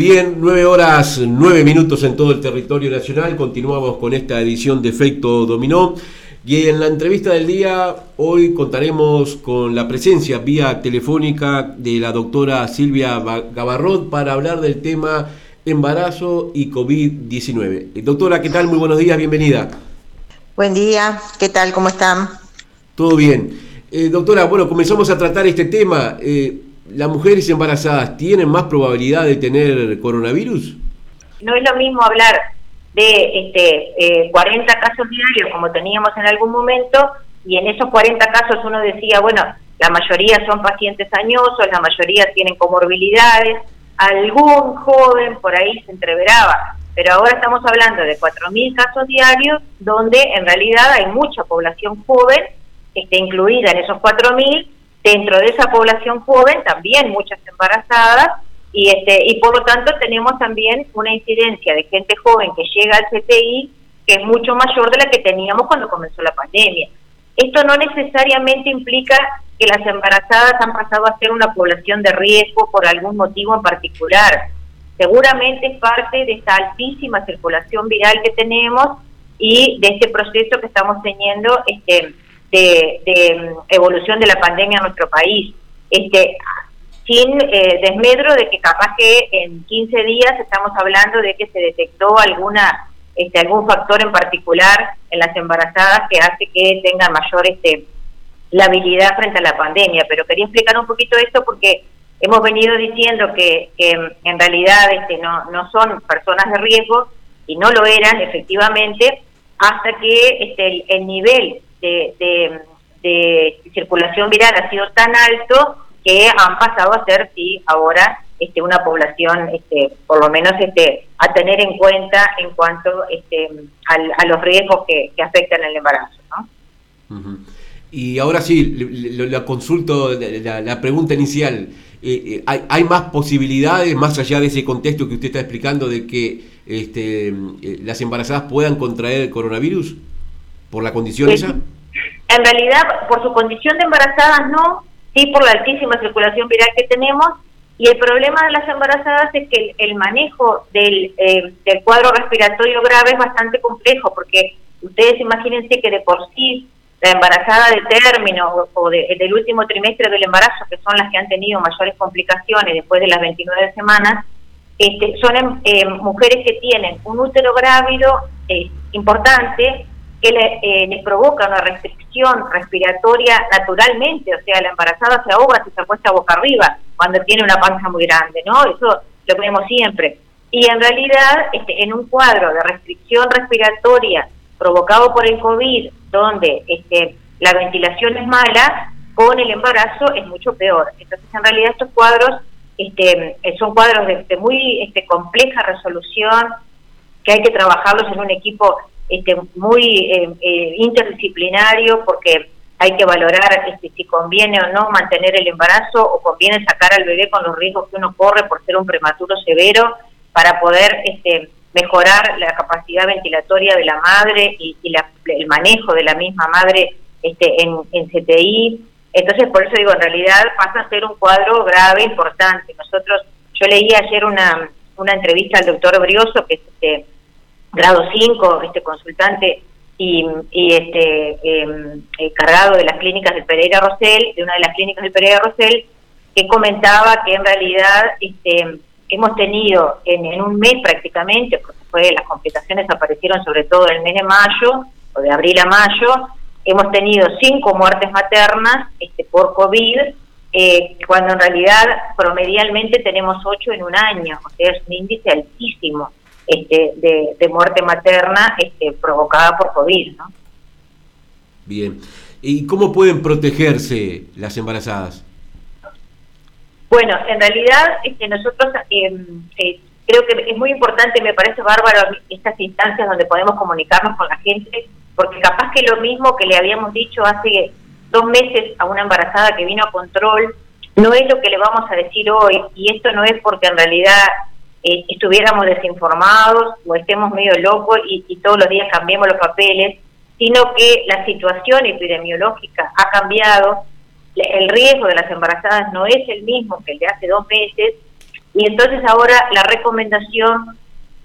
Bien, nueve horas, nueve minutos en todo el territorio nacional. Continuamos con esta edición de Efecto Dominó. Y en la entrevista del día, hoy contaremos con la presencia vía telefónica de la doctora Silvia Gabarrot para hablar del tema embarazo y COVID-19. Eh, doctora, ¿qué tal? Muy buenos días, bienvenida. Buen día, ¿qué tal? ¿Cómo están? Todo bien. Eh, doctora, bueno, comenzamos a tratar este tema. Eh, ¿Las mujeres embarazadas tienen más probabilidad de tener coronavirus? No es lo mismo hablar de este, 40 eh, casos diarios como teníamos en algún momento y en esos 40 casos uno decía, bueno, la mayoría son pacientes añosos, la mayoría tienen comorbilidades, algún joven por ahí se entreveraba, pero ahora estamos hablando de 4.000 casos diarios donde en realidad hay mucha población joven este, incluida en esos 4.000, dentro de esa población joven también muchas embarazadas y este y por lo tanto tenemos también una incidencia de gente joven que llega al CTI que es mucho mayor de la que teníamos cuando comenzó la pandemia. Esto no necesariamente implica que las embarazadas han pasado a ser una población de riesgo por algún motivo en particular. Seguramente es parte de esta altísima circulación viral que tenemos y de este proceso que estamos teniendo este, de, evolución de la pandemia en nuestro país. Este, sin eh, desmedro de que capaz que en 15 días estamos hablando de que se detectó alguna este, algún factor en particular en las embarazadas que hace que tengan mayor este, la habilidad frente a la pandemia. Pero quería explicar un poquito esto porque hemos venido diciendo que, en realidad este, no, no son personas de riesgo y no lo eran efectivamente hasta que este, el nivel de, circulación viral ha sido tan alto que han pasado a ser, sí, ahora este, una población, este, por lo menos este, a tener en cuenta en cuanto este, a los riesgos que, afectan el embarazo. ¿no? Y ahora sí, la consulto, la, pregunta inicial. Eh, eh, ¿hay, ¿hay, más posibilidades, más allá de ese contexto que usted está explicando, de que este, eh, las embarazadas puedan contraer el coronavirus? ¿Por la condición esa? En realidad, por su condición de embarazadas no, sí por la altísima circulación viral que tenemos. Y el problema de las embarazadas es que el, manejo del, eh, del cuadro respiratorio grave es bastante complejo, porque ustedes imagínense que de por sí la embarazada de término o, del último trimestre del embarazo, que son las que han tenido mayores complicaciones después de las 29 semanas, este, son em, eh, mujeres que tienen un útero grávido eh, importante, que le, eh, les provoca una restricción respiratoria naturalmente, o sea, la embarazada se ahoga si se acuesta boca arriba cuando tiene una panza muy grande, ¿no? Eso lo vemos siempre. Y en realidad, este, en un cuadro de restricción respiratoria provocado por el COVID, donde este, la ventilación es mala, con el embarazo es mucho peor. Entonces, en realidad, estos cuadros este, son cuadros de, de muy este, compleja resolución, que hay que trabajarlos en un equipo este, muy eh, eh, interdisciplinario porque hay que valorar este, si conviene o no mantener el embarazo o conviene sacar al bebé con los riesgos que uno corre por ser un prematuro severo para poder este, mejorar la capacidad ventilatoria de la madre y, el manejo de la misma madre este, en, en CTI. Entonces, por eso digo, en realidad pasa a ser un cuadro grave, importante. Nosotros, yo leí ayer una, una entrevista al doctor Brioso, que es este, grado 5, este consultante y, este em, eh, cargado de las clínicas del Pereira Rosell, de una de las clínicas del Pereira Rosell, que comentaba que en realidad este, hemos tenido en, un mes prácticamente, porque fue las complicaciones aparecieron sobre todo en el mes de mayo, o de abril a mayo, hemos tenido cinco muertes maternas este, por COVID, eh, cuando en realidad promedialmente tenemos ocho en un año, o sea, es un índice altísimo este, de, muerte materna este, provocada por COVID. ¿no? Bien. ¿Y cómo pueden protegerse las embarazadas? Bueno, en realidad este, nosotros em, eh, creo que es muy importante, me parece bárbaro estas instancias donde podemos comunicarnos con la gente, porque capaz que lo mismo que le habíamos dicho hace dos meses a una embarazada que vino a control, no es lo que le vamos a decir hoy, y esto no es porque en realidad eh, estuviéramos desinformados o estemos medio locos y, todos los días cambiemos los papeles, sino que la situación epidemiológica ha cambiado, el riesgo de las embarazadas no es el mismo que el de hace dos meses, Y entonces ahora la recomendación,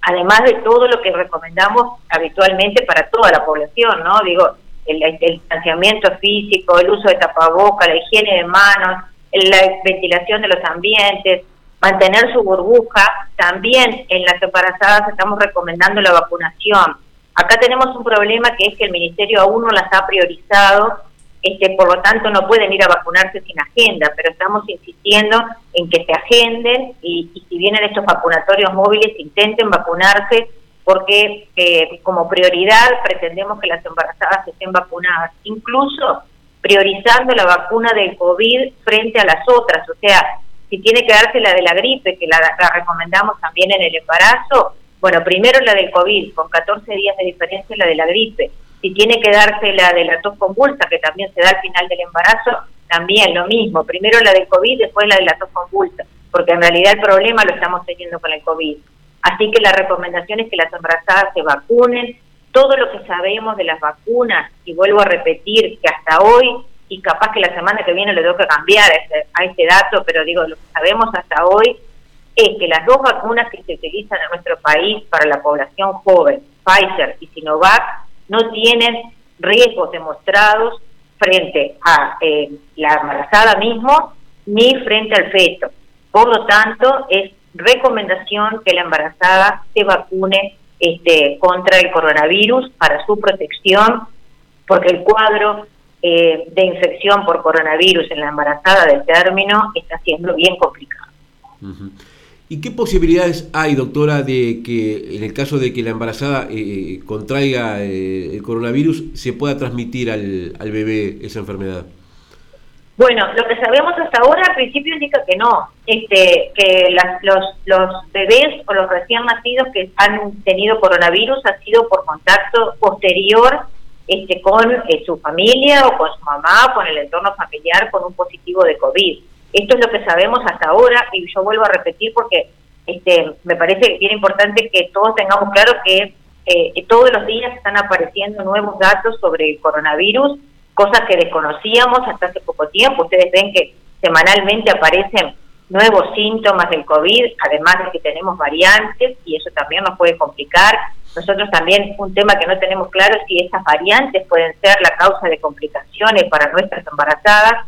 además de todo lo que recomendamos habitualmente para toda la población, ¿no? Digo, el, distanciamiento físico, el uso de tapaboca, la higiene de manos, la ventilación de los ambientes, mantener su burbuja. También en las embarazadas estamos recomendando la vacunación. Acá tenemos un problema que es que el Ministerio aún no las ha priorizado este, por lo tanto no pueden ir a vacunarse sin agenda, pero estamos insistiendo en que se agenden y, si vienen estos vacunatorios móviles intenten vacunarse porque eh, como prioridad pretendemos que las embarazadas estén vacunadas, incluso priorizando la vacuna del COVID frente a las otras, o sea, si tiene que darse la de la gripe, que la, la recomendamos también en el embarazo, bueno, primero la del COVID, con 14 días de diferencia la de la gripe, si tiene que darse la de la tos convulsa, que también se da al final del embarazo, también lo mismo. Primero la del COVID, después la de la tos convulsa, porque en realidad el problema lo estamos teniendo con el COVID. Así que la recomendación es que las embarazadas se vacunen. Todo lo que sabemos de las vacunas, y vuelvo a repetir que hasta hoy, y capaz que la semana que viene le tengo cambiar a este dato, pero digo, lo que sabemos hasta hoy es que las dos vacunas que se utilizan en nuestro país para la población joven, Pfizer y Sinovac, no tienen riesgos demostrados frente a eh, la embarazada mismo ni frente al feto. Por lo tanto, es recomendación que la embarazada se vacune este, contra el coronavirus para su protección, porque el cuadro eh, de infección por coronavirus en la embarazada del término está siendo bien complicado. ¿Y qué posibilidades hay, doctora, de que en el caso de que la embarazada eh, eh, contraiga eh, el coronavirus, se pueda transmitir al, al, bebé esa enfermedad? Bueno, lo que sabemos hasta ahora al principio indica que no, este, que los, los bebés o los recién nacidos que han tenido coronavirus ha sido por contacto posterior este, con su familia o con su mamá con el entorno familiar con un positivo de COVID. Esto es lo que sabemos hasta ahora y yo vuelvo a repetir porque este, me parece bien importante que todos tengamos claro que eh, todos los días están apareciendo nuevos datos sobre el coronavirus, cosas que desconocíamos hasta hace poco tiempo. Ustedes ven que semanalmente aparecen nuevos síntomas del COVID, además de que tenemos variantes y eso también nos puede complicar. Nosotros también un tema que no tenemos claro es si esas variantes pueden ser la causa de complicaciones para nuestras embarazadas.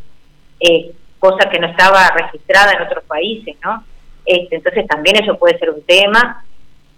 Eh, cosa que no estaba registrada en otros países, ¿no? Este, entonces también eso puede ser un tema,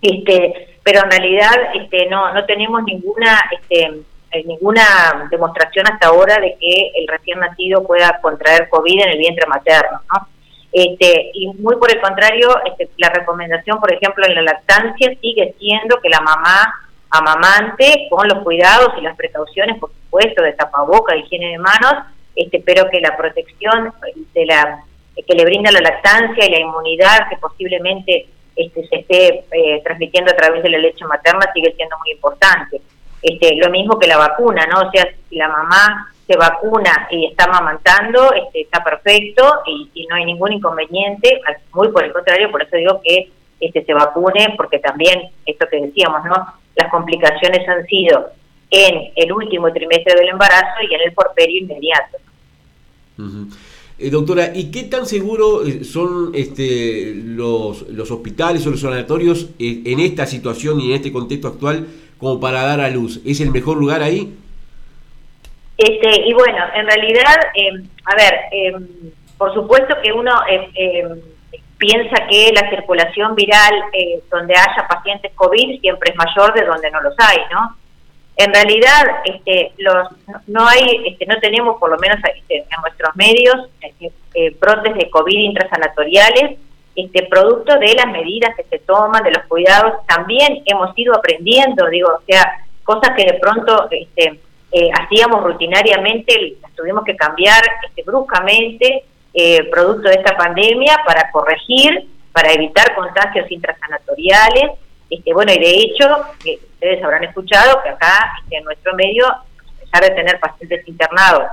este, pero en realidad este, no no tenemos ninguna este, eh, ninguna demostración hasta ahora de que el recién nacido pueda contraer COVID en el vientre materno, ¿no? Este, y muy por el contrario, este, la recomendación, por ejemplo, en la lactancia sigue siendo que la mamá amamante, con los cuidados y las precauciones, por supuesto, de tapaboca, higiene de manos, este, pero que la protección de la que le brinda la lactancia y la inmunidad que posiblemente este, se esté eh, transmitiendo a través de la leche materna sigue siendo muy importante. Este, lo mismo que la vacuna, ¿no? O sea, si la mamá se vacuna y está amamantando, este, está perfecto y, no hay ningún inconveniente, muy por el contrario, por eso digo que este, se vacune, porque también, esto que decíamos, ¿no? Las complicaciones han sido en el último trimestre del embarazo y en el porperio inmediato. Eh, doctora, ¿y qué tan seguros eh, son este, los, los hospitales o los sanatorios eh, en esta situación y en este contexto actual como para dar a luz? ¿Es el mejor lugar ahí? Este, y bueno, en realidad, a ver, por supuesto que uno piensa que la circulación viral donde haya pacientes COVID siempre es mayor de donde no los hay, ¿no? En realidad, este, los, no hay, este, no tenemos, por lo menos este, en nuestros medios, este, eh, brotes de COVID intrasanatoriales, este, producto de las medidas que se toman, de los cuidados. También hemos ido aprendiendo, digo, o sea, cosas que de pronto este, eh, hacíamos rutinariamente, las tuvimos que cambiar este, bruscamente, eh, producto de esta pandemia, para corregir, para evitar contagios intrasanatoriales este, bueno, y de hecho, ustedes habrán escuchado que acá este, en nuestro medio, a pesar de tener pacientes internados,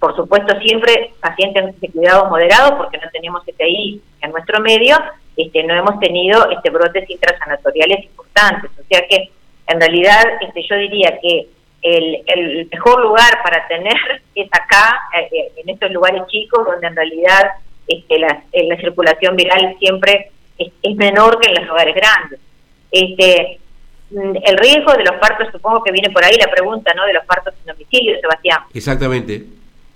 por supuesto siempre pacientes de cuidado moderado, porque no tenemos ahí en nuestro medio, este, no hemos tenido este, brotes intrasanatoriales importantes. O sea que, en realidad, este, yo diría que el, el mejor lugar para tener es acá, eh, eh, en estos lugares chicos, donde en realidad este, la, la circulación viral siempre es, menor que en los lugares grandes. Este, mm, el riesgo de los partos, supongo que viene por ahí la pregunta, ¿no? De los partos en domicilio, Sebastián. Exactamente.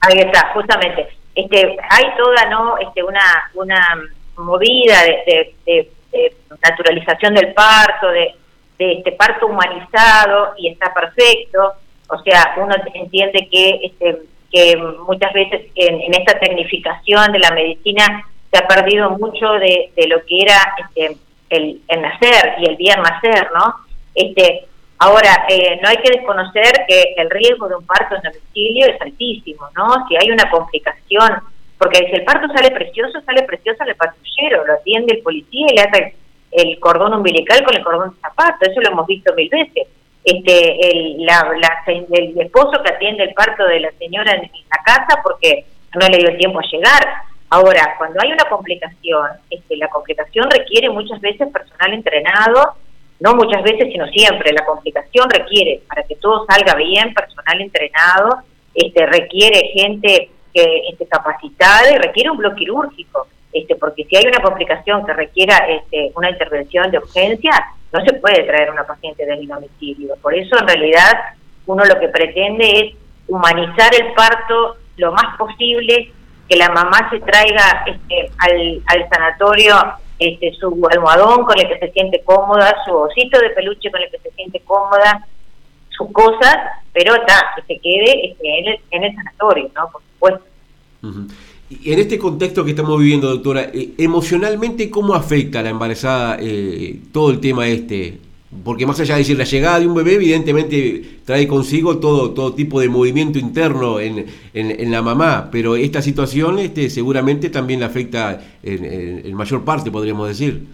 Ahí está, justamente. Este, hay toda, ¿no? Este, una, una movida de, naturalización del parto, de, de este parto humanizado y está perfecto. O sea, uno entiende que este, que muchas veces en, esta tecnificación de la medicina se ha perdido mucho de, lo que era este, el, nacer y el bien nacer, ¿no? Este, ahora, eh, no hay que desconocer que el riesgo de un parto en domicilio es altísimo, ¿no? Si hay una complicación, porque si el parto sale precioso, sale precioso el patrullero, lo atiende el policía y le hace el cordón umbilical con el cordón de zapato, eso lo hemos visto mil veces este, el, la, el esposo que atiende el parto de la señora en, la casa porque no le dio el tiempo a llegar. Ahora, cuando hay una complicación, este, la complicación requiere muchas veces personal entrenado, no muchas veces, sino siempre. La complicación requiere, para que todo salga bien, personal entrenado, este, requiere gente que capacitada y requiere un bloque quirúrgico. Este, porque si hay una complicación que requiera este, una intervención de urgencia, no se puede traer una paciente del domicilio. Por eso, en realidad, uno lo que pretende es humanizar el parto lo más posible, que la mamá se traiga este, al, al sanatorio este, su almohadón con el que se siente cómoda, su osito de peluche con el que se siente cómoda, sus cosas, pero está, que se quede este, en, el, en el sanatorio, ¿no? Por supuesto. En este contexto que estamos viviendo, doctora, eh, emocionalmente, ¿cómo afecta a la embarazada eh, todo el tema este? Porque más allá de decir la llegada de un bebé, evidentemente trae consigo todo, todo tipo de movimiento interno en, en, la mamá, pero esta situación este, seguramente también le afecta en, mayor parte, podríamos decir.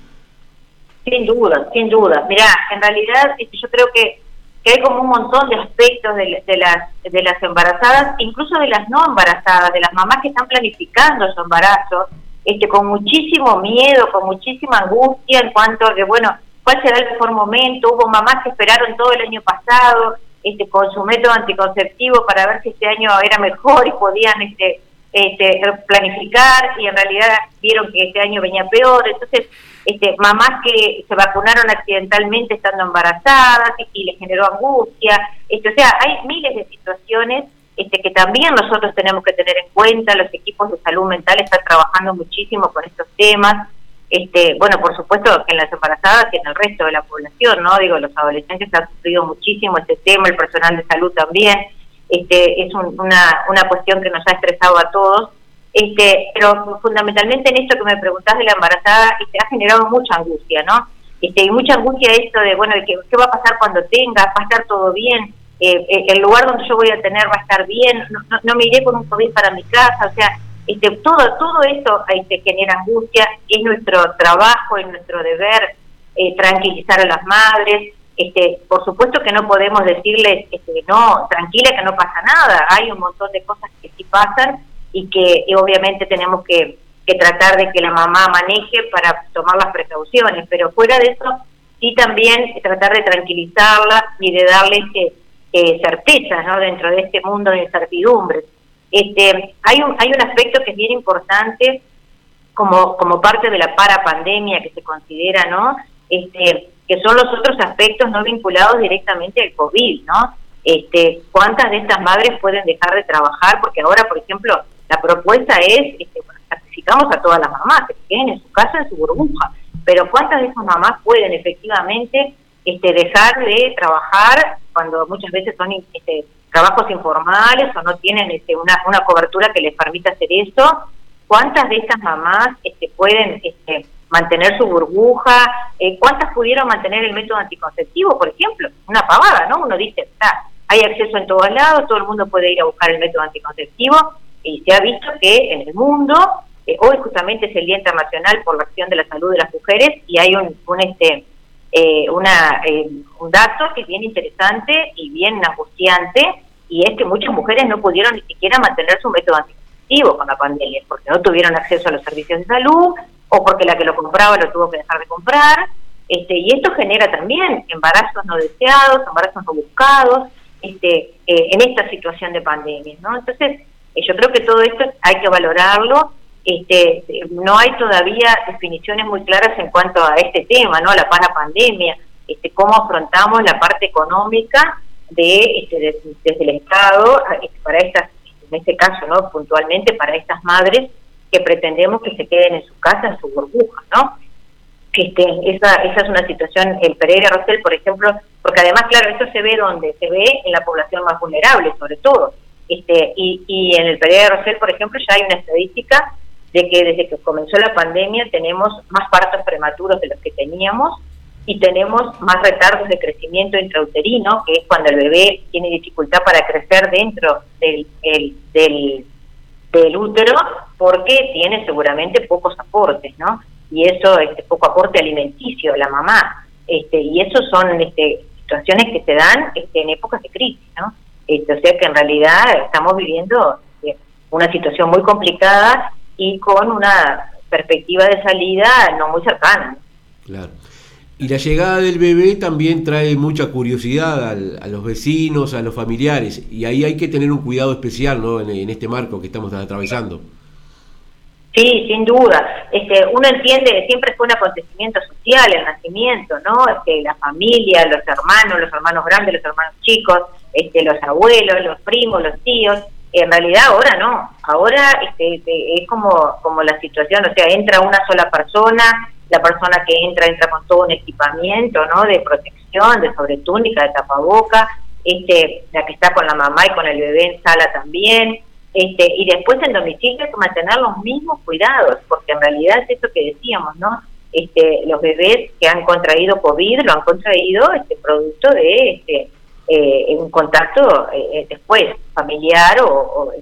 Sin duda, sin duda. Mirá, en realidad este, yo creo que que hay como un montón de aspectos de, las, de las embarazadas, incluso de las no embarazadas, de las mamás que están planificando su embarazo, este, con muchísimo miedo, con muchísima angustia en cuanto a que, bueno, cuál será el mejor momento. Hubo mamás que esperaron todo el año pasado este, con su método anticonceptivo para ver si este año era mejor y podían este, este, planificar y en realidad vieron que este año venía peor. Entonces, este, mamás que se vacunaron accidentalmente estando embarazadas y, les generó angustia. Este, o sea, hay miles de situaciones este, que también nosotros tenemos que tener en cuenta. Los equipos de salud mental están trabajando muchísimo con estos temas. Este, bueno, por supuesto que en las embarazadas y en el resto de la población, ¿no? Digo, los adolescentes han sufrido muchísimo este tema, el personal de salud también. Este, es una, una cuestión que nos ha estresado a todos este, pero fundamentalmente en esto que me preguntás de la embarazada, este, ha generado mucha angustia, ¿no? Este, y mucha angustia esto de, bueno, ¿qué, ¿qué va a pasar cuando tenga? ¿Va a estar todo bien? Eh, eh, ¿El lugar donde yo voy a tener va a estar bien? ¿No, me iré con un COVID para mi casa? O sea, este, todo, todo esto este, genera angustia, es nuestro trabajo, es nuestro deber eh, tranquilizar a las madres. Este, por supuesto que no podemos decirles, este, no, tranquila que no pasa nada, hay un montón de cosas que sí pasan y que obviamente tenemos que, tratar de que la mamá maneje para tomar las precauciones, pero fuera de eso, sí también tratar de tranquilizarla y de darle este, eh, certeza ¿no? dentro de este mundo de incertidumbres. Este, hay, un, hay un aspecto que es bien importante como, como parte de la parapandemia que se considera, ¿no? Este, que son los otros aspectos no vinculados directamente al COVID, ¿no? Este, ¿Cuántas de estas madres pueden dejar de trabajar? Porque ahora, por ejemplo, la propuesta es, este, sacrificamos a todas las mamás que queden en su casa, en su burbuja, pero ¿cuántas de esas mamás pueden efectivamente este, dejar de trabajar cuando muchas veces son este, trabajos informales o no tienen este, una, una cobertura que les permita hacer eso? ¿Cuántas de estas mamás este, pueden este, mantener su burbuja? Eh, ¿Cuántas pudieron mantener el método anticonceptivo, por ejemplo? Una pavada, ¿no? Uno dice, está, hay acceso en todos lados, todo el mundo puede ir a buscar el método anticonceptivo, y se ha visto que en el mundo, eh, hoy justamente es el Día Internacional por la Acción de la Salud de las Mujeres y hay un, un este, eh, una, eh, un dato que es bien interesante y bien angustiante y es que muchas mujeres no pudieron ni siquiera mantener su método anticonceptivo con la pandemia porque no tuvieron acceso a los servicios de salud o porque la que lo compraba lo tuvo que dejar de comprar. Este, y esto genera también embarazos no deseados, embarazos no buscados, este, en esta situación de pandemia, ¿no? Entonces, yo creo que todo esto hay que valorarlo este, no hay todavía definiciones muy claras en cuanto a este tema, ¿no? La para pandemia, este, cómo afrontamos la parte económica de, este, desde el Estado este, para estas, en este caso, ¿no? Puntualmente para estas madres que pretendemos que se queden en su casa, en su burbuja, ¿no? Este, esa, esa es una situación, el Pereira Rosell, por ejemplo, porque además, claro, esto se ve donde se ve en la población más vulnerable, sobre todo. Este, y, y en el Pereira Rosell, por ejemplo, ya hay una estadística de que desde que comenzó la pandemia tenemos más partos prematuros de los que teníamos y tenemos más retardos de crecimiento intrauterino, que es cuando el bebé tiene dificultad para crecer dentro del, del, del útero, porque tiene seguramente pocos aportes, ¿no? Y eso, este, poco aporte alimenticio la mamá. Este, y eso son este, situaciones que se dan este, en épocas de crisis, ¿no? Este, o sea que en realidad estamos viviendo este, una situación muy complicada y con una perspectiva de salida no muy cercana. Claro. Y la llegada del bebé también trae mucha curiosidad a los vecinos, a los familiares, y ahí hay que tener un cuidado especial ¿no? en, este marco que estamos atravesando. Sí, sin duda. Este, uno entiende que siempre fue un acontecimiento social el nacimiento, ¿no? Este, la familia, los hermanos, los hermanos grandes, los hermanos chicos, este, los abuelos, los primos, los tíos. En realidad ahora no. Ahora este, es como, como la situación, o sea, entra una sola persona, la persona que entra entra con todo un equipamiento, ¿no? De protección, de sobretúnica, de tapaboca, este, la que está con la mamá y con el bebé en sala también, este, y después en domicilio hay que mantener los mismos cuidados, porque en realidad es eso que decíamos, ¿no? Este, los bebés que han contraído COVID lo han contraído este producto de este, eh, un contacto eh, después familiar o,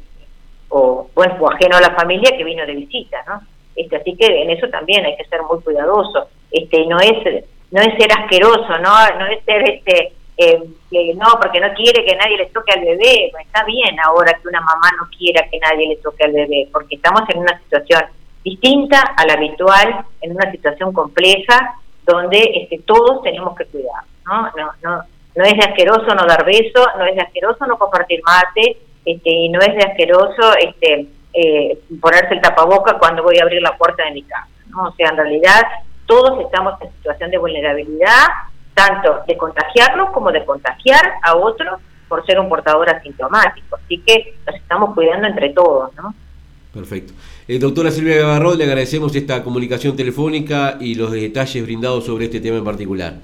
o, o ajeno a la familia que vino de visita, ¿no? Este, así que en eso también hay que ser muy cuidadoso. Este, no es no es ser asqueroso, no no es ser este eh, que no porque no quiere que nadie le toque al bebé. está bien ahora que una mamá no quiera que nadie le toque al bebé, porque estamos en una situación distinta a la habitual, en una situación compleja donde este, todos tenemos que cuidar, ¿no? No, no, no es de asqueroso no dar beso, no es de asqueroso no compartir mate, este, y no es de asqueroso este, eh, ponerse el tapaboca cuando voy a abrir la puerta de mi casa. ¿no? O sea, en realidad todos estamos en situación de vulnerabilidad, tanto de contagiarnos como de contagiar a otros por ser un portador asintomático. Así que nos estamos cuidando entre todos, ¿no? Perfecto. Eh, doctora Silvia Gavarro, le agradecemos esta comunicación telefónica y los detalles brindados sobre este tema en particular.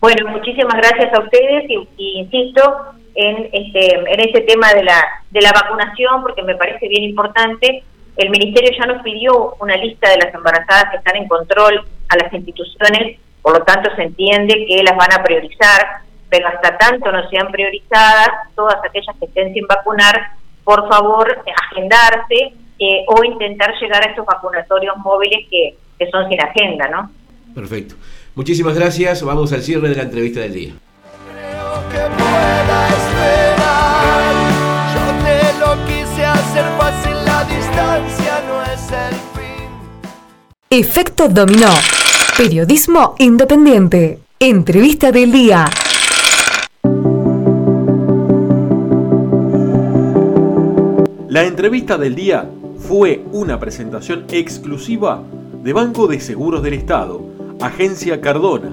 Bueno, muchísimas gracias a ustedes y insisto, en este, en ese tema de la, de la vacunación, porque me parece bien importante. El Ministerio ya nos pidió una lista de las embarazadas que están en control a las instituciones, por lo tanto se entiende que las van a priorizar, pero hasta tanto no sean priorizadas, todas aquellas que estén sin vacunar, por favor, agendarse eh, o intentar llegar a estos vacunatorios móviles que, que son sin agenda, ¿no? Perfecto. Muchísimas gracias. Vamos al cierre de la entrevista del día. Efecto Dominó. Periodismo independiente. Entrevista del día. La entrevista del día fue una presentación exclusiva de Banco de Seguros del Estado, Agencia Cardona,